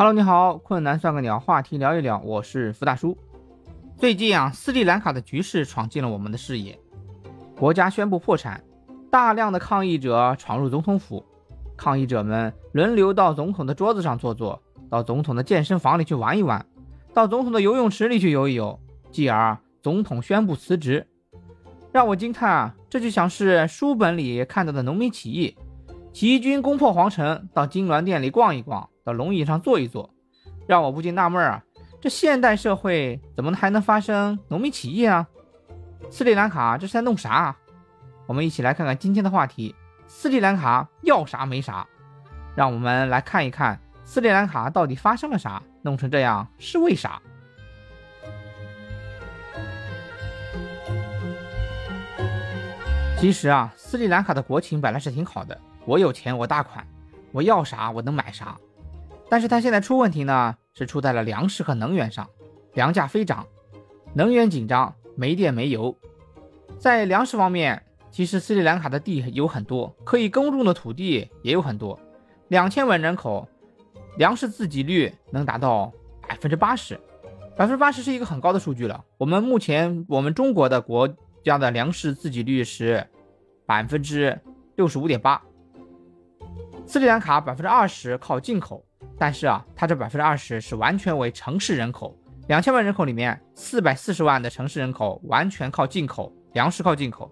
Hello，你好，困难算个鸟，话题聊一聊，我是福大叔。最近啊，斯里兰卡的局势闯进了我们的视野，国家宣布破产，大量的抗议者闯入总统府，抗议者们轮流到总统的桌子上坐坐，到总统的健身房里去玩一玩，到总统的游泳池里去游一游，继而总统宣布辞职，让我惊叹啊，这就像是书本里看到的农民起义，起义军攻破皇城，到金銮殿里逛一逛。龙椅上坐一坐，让我不禁纳闷啊，这现代社会怎么还能发生农民起义啊？斯里兰卡这是在弄啥？我们一起来看看今天的话题：斯里兰卡要啥没啥。让我们来看一看斯里兰卡到底发生了啥，弄成这样是为啥？其实啊，斯里兰卡的国情本来是挺好的，我有钱我大款，我要啥我能买啥。但是它现在出问题呢，是出在了粮食和能源上，粮价飞涨，能源紧张，没电没油。在粮食方面，其实斯里兰卡的地有很多，可以耕种的土地也有很多。两千万人口，粮食自给率能达到百分之八十，百分之八十是一个很高的数据了。我们目前我们中国的国家的粮食自给率是百分之六十五点八，斯里兰卡百分之二十靠进口。但是啊，它这百分之二十是完全为城市人口，两千万人口里面四百四十万的城市人口完全靠进口粮食，靠进口。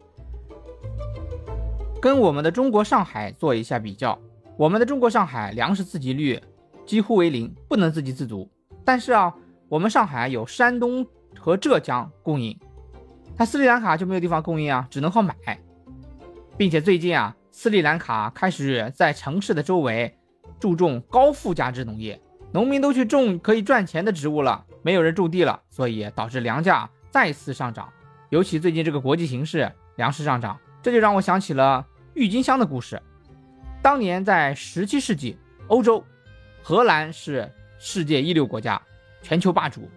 跟我们的中国上海做一下比较，我们的中国上海粮食自给率几乎为零，不能自给自足。但是啊，我们上海有山东和浙江供应，它斯里兰卡就没有地方供应啊，只能靠买，并且最近啊，斯里兰卡开始在城市的周围。注重高附加值农业，农民都去种可以赚钱的植物了，没有人种地了，所以导致粮价再次上涨。尤其最近这个国际形势，粮食上涨，这就让我想起了郁金香的故事。当年在17世纪，欧洲，荷兰是世界一流国家，全球霸主。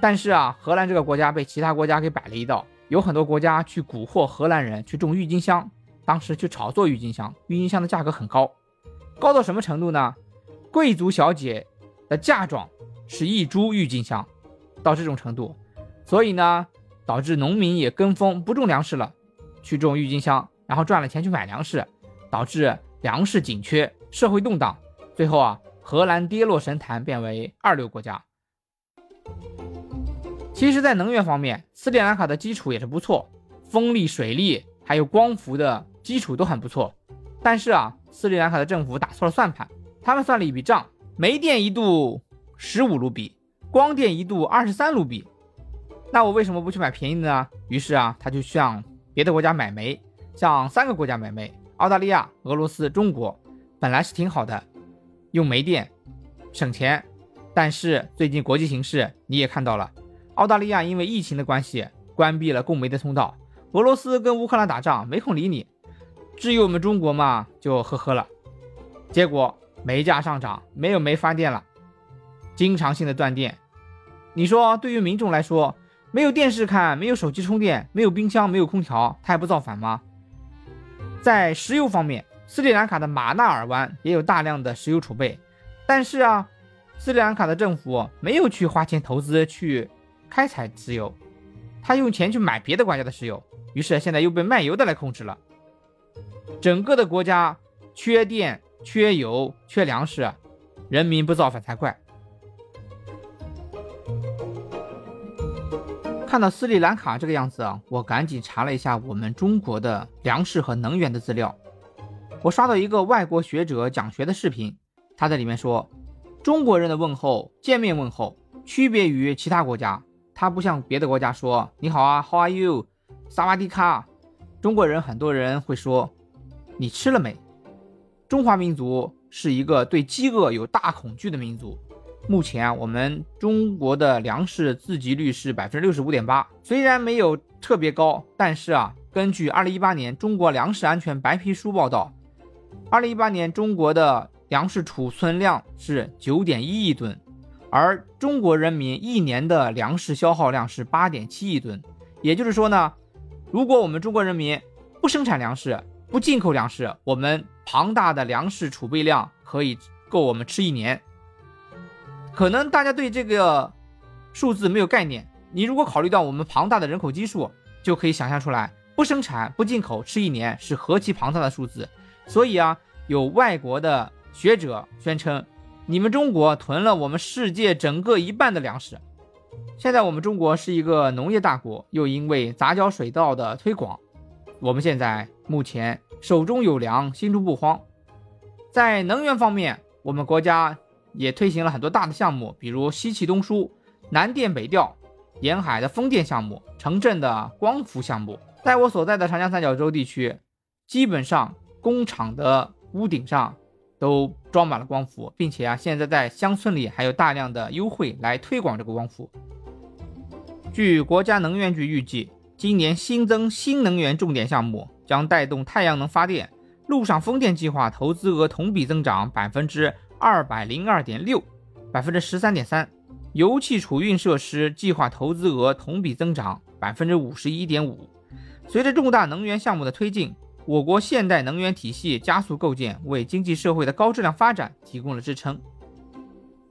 但是啊，荷兰这个国家被其他国家给摆了一道，有很多国家去蛊惑荷兰人去种郁金香，当时去炒作郁金香，郁金香的价格很高。高到什么程度呢？贵族小姐的嫁妆是一株郁金香，到这种程度，所以呢，导致农民也跟风不种粮食了，去种郁金香，然后赚了钱去买粮食，导致粮食紧缺，社会动荡，最后啊，荷兰跌落神坛，变为二流国家。其实，在能源方面，斯里兰卡的基础也是不错，风力、水力还有光伏的基础都很不错，但是啊。斯里兰卡的政府打错了算盘，他们算了一笔账，煤电一度十五卢比，光电一度二十三卢比。那我为什么不去买便宜的呢？于是啊，他就向别的国家买煤，向三个国家买煤：澳大利亚、俄罗斯、中国。本来是挺好的，用煤电省钱。但是最近国际形势你也看到了，澳大利亚因为疫情的关系关闭了供煤的通道，俄罗斯跟乌克兰打仗没空理你。至于我们中国嘛，就呵呵了。结果煤价上涨，没有煤发电了，经常性的断电。你说对于民众来说，没有电视看，没有手机充电，没有冰箱，没有空调，他还不造反吗？在石油方面，斯里兰卡的马纳尔湾也有大量的石油储备，但是啊，斯里兰卡的政府没有去花钱投资去开采石油，他用钱去买别的国家的石油，于是现在又被卖油的来控制了。整个的国家缺电、缺油、缺粮食，人民不造反才怪。看到斯里兰卡这个样子啊，我赶紧查了一下我们中国的粮食和能源的资料。我刷到一个外国学者讲学的视频，他在里面说，中国人的问候见面问候区别于其他国家，他不像别的国家说你好啊，How are you？萨瓦迪卡。中国人很多人会说。你吃了没？中华民族是一个对饥饿有大恐惧的民族。目前啊，我们中国的粮食自给率是百分之六十五点八，虽然没有特别高，但是啊，根据二零一八年中国粮食安全白皮书报道，二零一八年中国的粮食储存量是九点一亿吨，而中国人民一年的粮食消耗量是八点七亿吨。也就是说呢，如果我们中国人民不生产粮食，不进口粮食，我们庞大的粮食储备量可以够我们吃一年。可能大家对这个数字没有概念。你如果考虑到我们庞大的人口基数，就可以想象出来，不生产不进口吃一年是何其庞大的数字。所以啊，有外国的学者宣称，你们中国囤了我们世界整个一半的粮食。现在我们中国是一个农业大国，又因为杂交水稻的推广，我们现在目前手中有粮，心中不慌。在能源方面，我们国家也推行了很多大的项目，比如西气东输、南电北调。沿海的风电项目、城镇的光伏项目，在我所在的长江三角洲地区，基本上工厂的屋顶上都装满了光伏，并且啊，现在在乡村里还有大量的优惠来推广这个光伏。据国家能源局预计，今年新增新能源重点项目将带动太阳能发电、陆上风电计划投资额同比增长百分之二百零二点六，百分之十三点三。油气储运设施计划投资额同比增长百分之五十一点五。随着重大能源项目的推进，我国现代能源体系加速构建，为经济社会的高质量发展提供了支撑。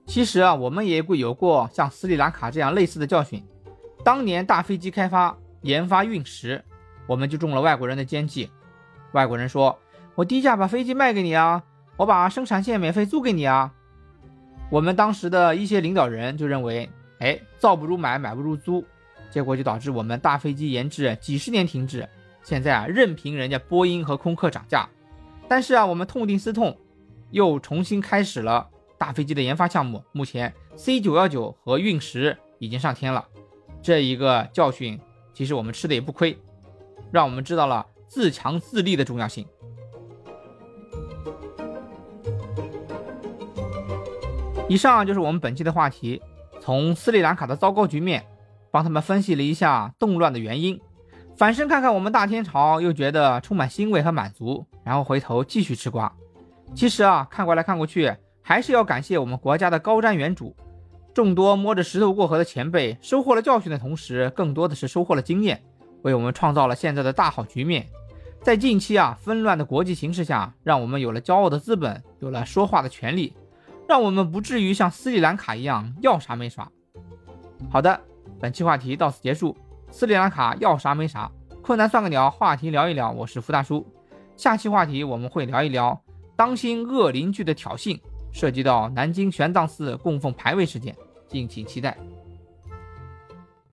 其实啊，我们也有过像斯里兰卡这样类似的教训。当年大飞机开发研发运时，我们就中了外国人的奸计。外国人说：“我低价把飞机卖给你啊，我把生产线免费租给你啊。”我们当时的一些领导人就认为，哎，造不如买，买不如租，结果就导致我们大飞机研制几十年停滞。现在啊，任凭人家波音和空客涨价，但是啊，我们痛定思痛，又重新开始了大飞机的研发项目。目前 C 九幺九和运十已经上天了，这一个教训其实我们吃的也不亏，让我们知道了自强自立的重要性。以上就是我们本期的话题，从斯里兰卡的糟糕局面，帮他们分析了一下动乱的原因，反身看看我们大天朝，又觉得充满欣慰和满足，然后回头继续吃瓜。其实啊，看过来看过去，还是要感谢我们国家的高瞻远瞩，众多摸着石头过河的前辈，收获了教训的同时，更多的是收获了经验，为我们创造了现在的大好局面。在近期啊纷乱的国际形势下，让我们有了骄傲的资本，有了说话的权利。让我们不至于像斯里兰卡一样要啥没啥。好的，本期话题到此结束。斯里兰卡要啥没啥，困难算个鸟，话题聊一聊。我是福大叔，下期话题我们会聊一聊当心恶邻居的挑衅，涉及到南京玄奘寺供奉牌位事件，敬请期待。